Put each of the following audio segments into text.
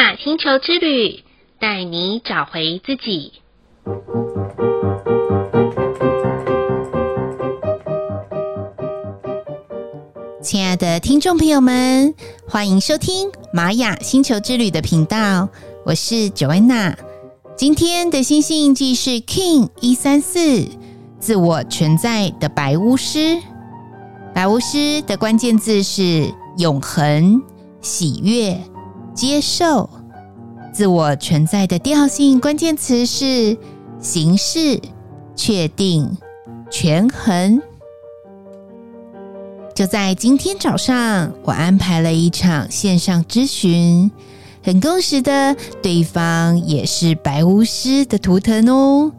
雅星球之旅，带你找回自己。亲爱的听众朋友们，欢迎收听玛雅星球之旅的频道，我是 Joanna。今天的星星印记是 King 一三四，自我存在的白巫师。白巫师的关键字是永恒、喜悦、接受。自我存在的调性关键词是形式、确定、权衡。就在今天早上，我安排了一场线上咨询，很共识的，对方也是白巫师的图腾哦，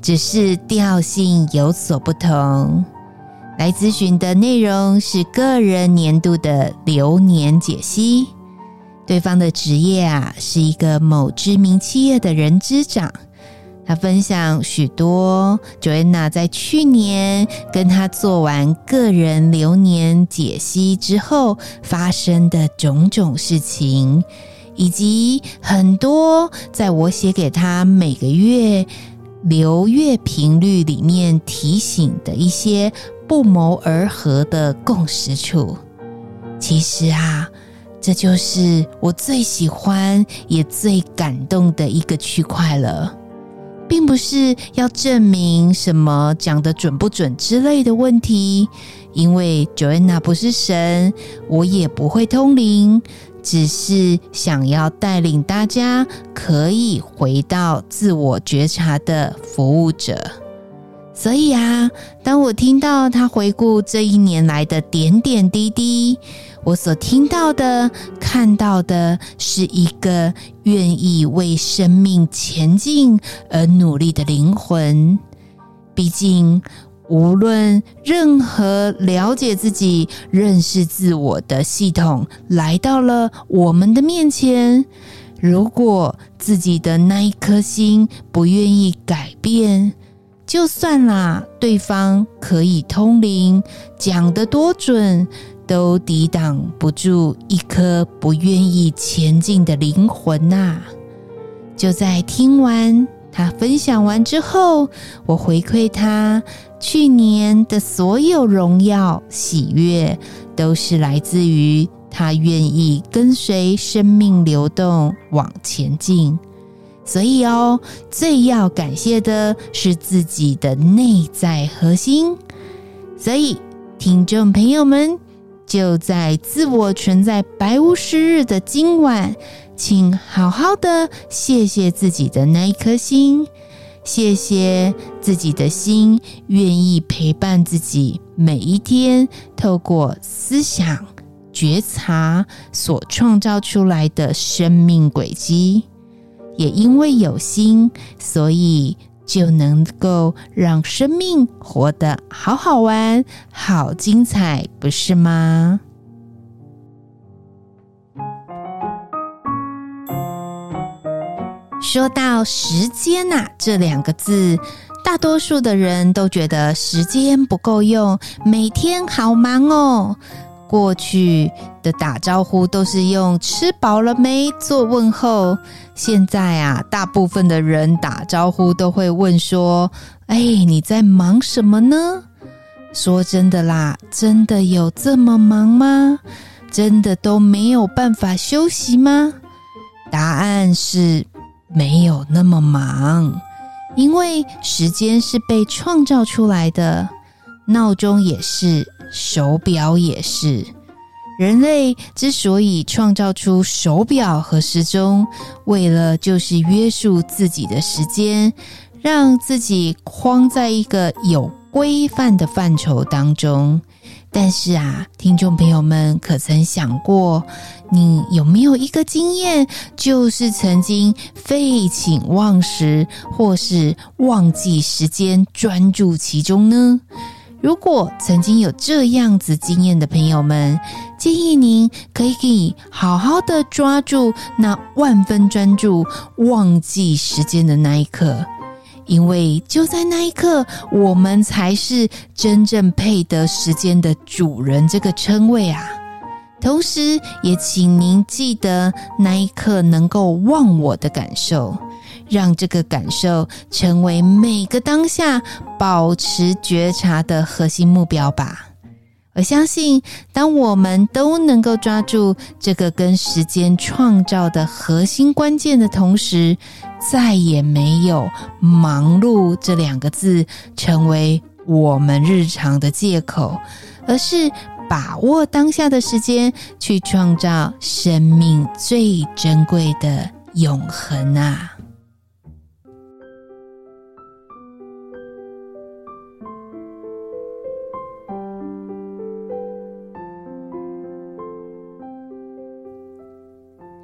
只是调性有所不同。来咨询的内容是个人年度的流年解析。对方的职业啊，是一个某知名企业的人资长。他分享许多 Joanna 在去年跟他做完个人流年解析之后发生的种种事情，以及很多在我写给他每个月流月频率里面提醒的一些不谋而合的共识处。其实啊。这就是我最喜欢也最感动的一个区块了，并不是要证明什么讲的准不准之类的问题，因为 Joanna 不是神，我也不会通灵，只是想要带领大家可以回到自我觉察的服务者。所以啊，当我听到他回顾这一年来的点点滴滴。我所听到的、看到的，是一个愿意为生命前进而努力的灵魂。毕竟，无论任何了解自己、认识自我的系统来到了我们的面前，如果自己的那一颗心不愿意改变，就算啦，对方可以通灵，讲得多准。都抵挡不住一颗不愿意前进的灵魂呐、啊！就在听完他分享完之后，我回馈他，去年的所有荣耀、喜悦，都是来自于他愿意跟随生命流动往前进。所以哦，最要感谢的是自己的内在核心。所以，听众朋友们。就在自我存在白巫师日的今晚，请好好的谢谢自己的那一颗心，谢谢自己的心愿意陪伴自己每一天，透过思想觉察所创造出来的生命轨迹。也因为有心，所以。就能够让生命活得好好玩、好精彩，不是吗？说到时间呐、啊，这两个字，大多数的人都觉得时间不够用，每天好忙哦。过去的打招呼都是用“吃饱了没”做问候，现在啊，大部分的人打招呼都会问说：“哎，你在忙什么呢？”说真的啦，真的有这么忙吗？真的都没有办法休息吗？答案是没有那么忙，因为时间是被创造出来的，闹钟也是。手表也是，人类之所以创造出手表和时钟，为了就是约束自己的时间，让自己框在一个有规范的范畴当中。但是啊，听众朋友们可曾想过，你有没有一个经验，就是曾经废寝忘食，或是忘记时间，专注其中呢？如果曾经有这样子经验的朋友们，建议您可以好好的抓住那万分专注、忘记时间的那一刻，因为就在那一刻，我们才是真正配得时间的主人这个称谓啊！同时也请您记得那一刻能够忘我的感受，让这个感受成为每个当下保持觉察的核心目标吧。我相信，当我们都能够抓住这个跟时间创造的核心关键的同时，再也没有“忙碌”这两个字成为我们日常的借口，而是把握当下的时间，去创造生命最珍贵的永恒啊！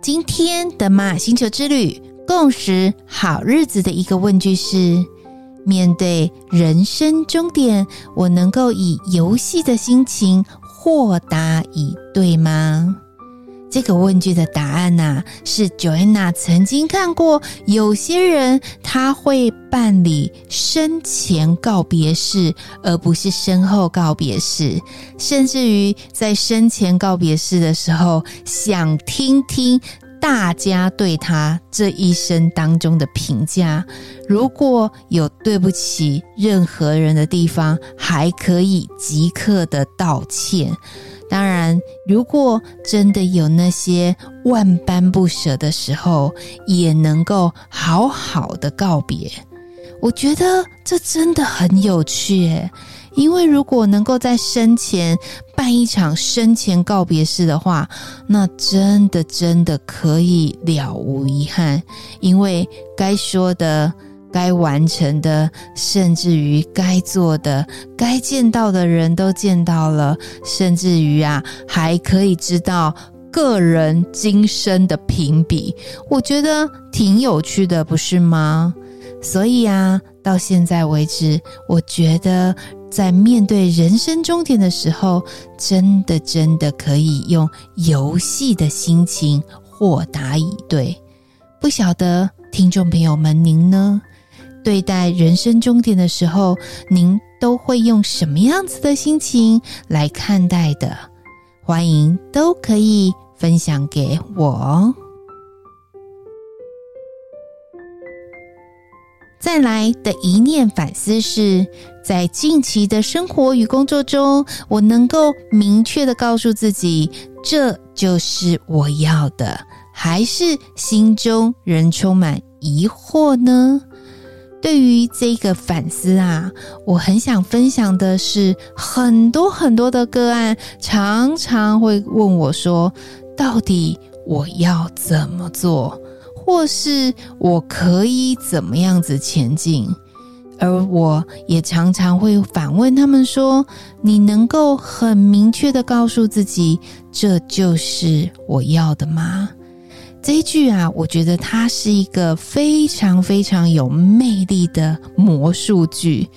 今天的马星球之旅，共识好日子的一个问句是：面对人生终点，我能够以游戏的心情豁达以对吗？这个问句的答案呢、是 Joanna 曾经看过，有些人他会办理生前告别式，而不是身后告别式，甚至于在生前告别式的时候，想听听。大家对他这一生当中的评价，如果有对不起任何人的地方，还可以即刻的道歉。当然，如果真的有那些万般不舍的时候，也能够好好的告别。我觉得这真的很有趣。因为如果能够在生前办一场生前告别式的话，那真的真的可以了无遗憾。因为该说的、该完成的，甚至于该做的、该见到的人都见到了，甚至于啊，还可以知道个人今生的评比。我觉得挺有趣的，不是吗？所以啊，到现在为止，我觉得。在面对人生终点的时候，真的真的可以用游戏的心情豁达以对。不晓得听众朋友们，您呢？对待人生终点的时候，您都会用什么样子的心情来看待的？欢迎都可以分享给我。再来的一念反思是，在近期的生活与工作中，我能够明确地告诉自己，这就是我要的，还是心中仍充满疑惑呢？对于这个反思啊，我很想分享的是，很多很多的个案常常会问我说，到底我要怎么做？或是我可以怎么样子前进？而我也常常会反问他们说：“你能够很明确的告诉自己，这就是我要的吗？”这一句啊，我觉得它是一个非常非常有魅力的魔术句，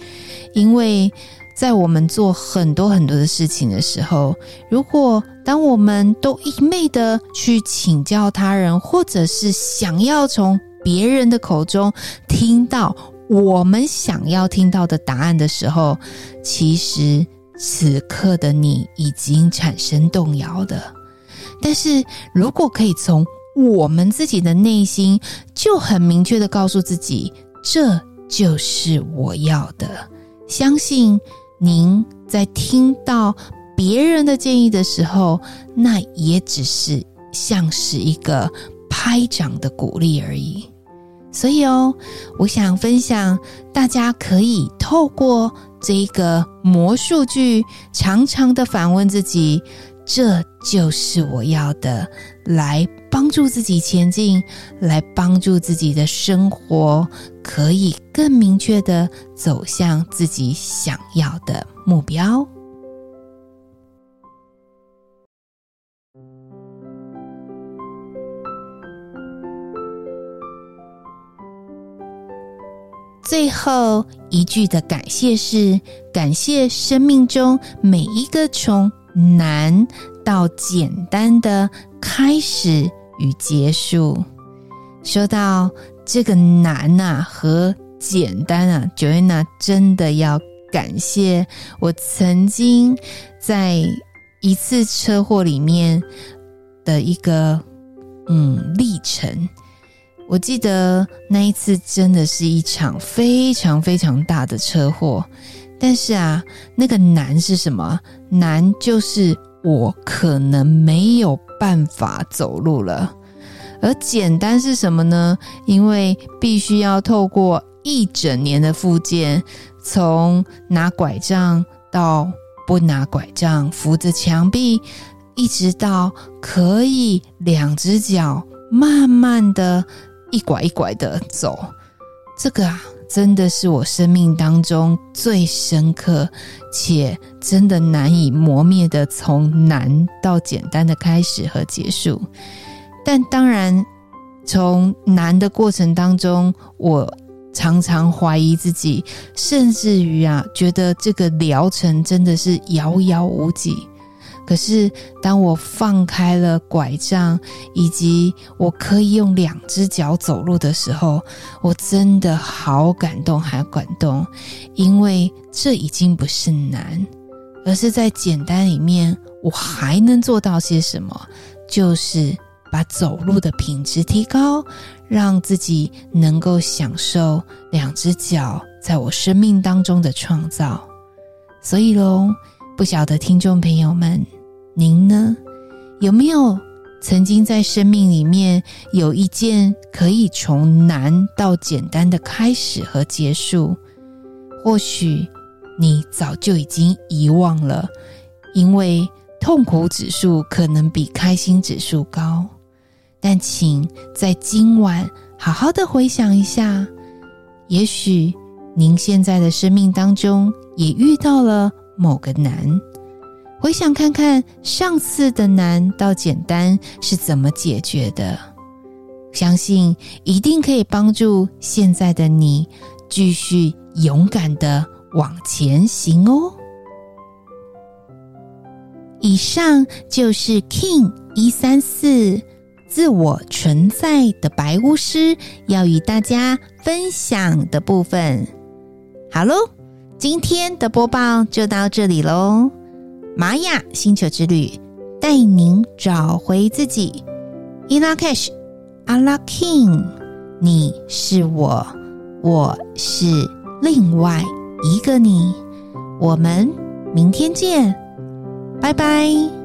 因为。在我们做很多很多的事情的时候，如果当我们都一昧的去请教他人，或者是想要从别人的口中听到我们想要听到的答案的时候，其实此刻的你已经产生动摇的。但是如果可以从我们自己的内心就很明确的告诉自己，这就是我要的，相信。您在听到别人的建议的时候，那也只是像是一个拍掌的鼓励而已。所以哦，我想分享，大家可以透过这个魔术句，常常的反问自己。这就是我要的，来帮助自己前进，来帮助自己的生活可以更明确的走向自己想要的目标。最后一句的感谢是：感谢生命中每一个从难到简单的开始与结束。说到这个难、啊、和简单啊，Joanna 真的要感谢我曾经在一次车祸里面的一个嗯历程。我记得那一次真的是一场非常非常大的车祸，但是啊，那个难是什么？难就是我可能没有办法走路了，而简单是什么呢？因为必须要透过一整年的复健，从拿拐杖到不拿拐杖，扶着墙壁，一直到可以两只脚慢慢的一拐一拐的走。这个啊，真的是我生命当中最深刻且真的难以磨灭的，从难到简单的开始和结束。但当然，从难的过程当中，我。常常怀疑自己，甚至于啊，觉得这个疗程真的是遥遥无期。可是，当我放开了拐杖，以及我可以用两只脚走路的时候，我真的好感动，好感动，因为这已经不是难，而是在简单里面，我还能做到些什么？就是。把走路的品质提高，让自己能够享受两只脚在我生命当中的创造。所以喽，不晓得听众朋友们，您呢，有没有曾经在生命里面有一件可以从难到简单的开始和结束？或许你早就已经遗忘了，因为痛苦指数可能比开心指数高。但请在今晚好好的回想一下，也许您现在的生命当中也遇到了某个难，回想看看上次的难到简单是怎么解决的，相信一定可以帮助现在的你继续勇敢的往前行哦。以上就是 King 一三四。自我存在的白巫师要与大家分享的部分，好喽，今天的播报就到这里喽。玛雅星球之旅带您找回自己。i n a Cash，阿拉 King，你是我，我是另外一个你。我们明天见，拜拜。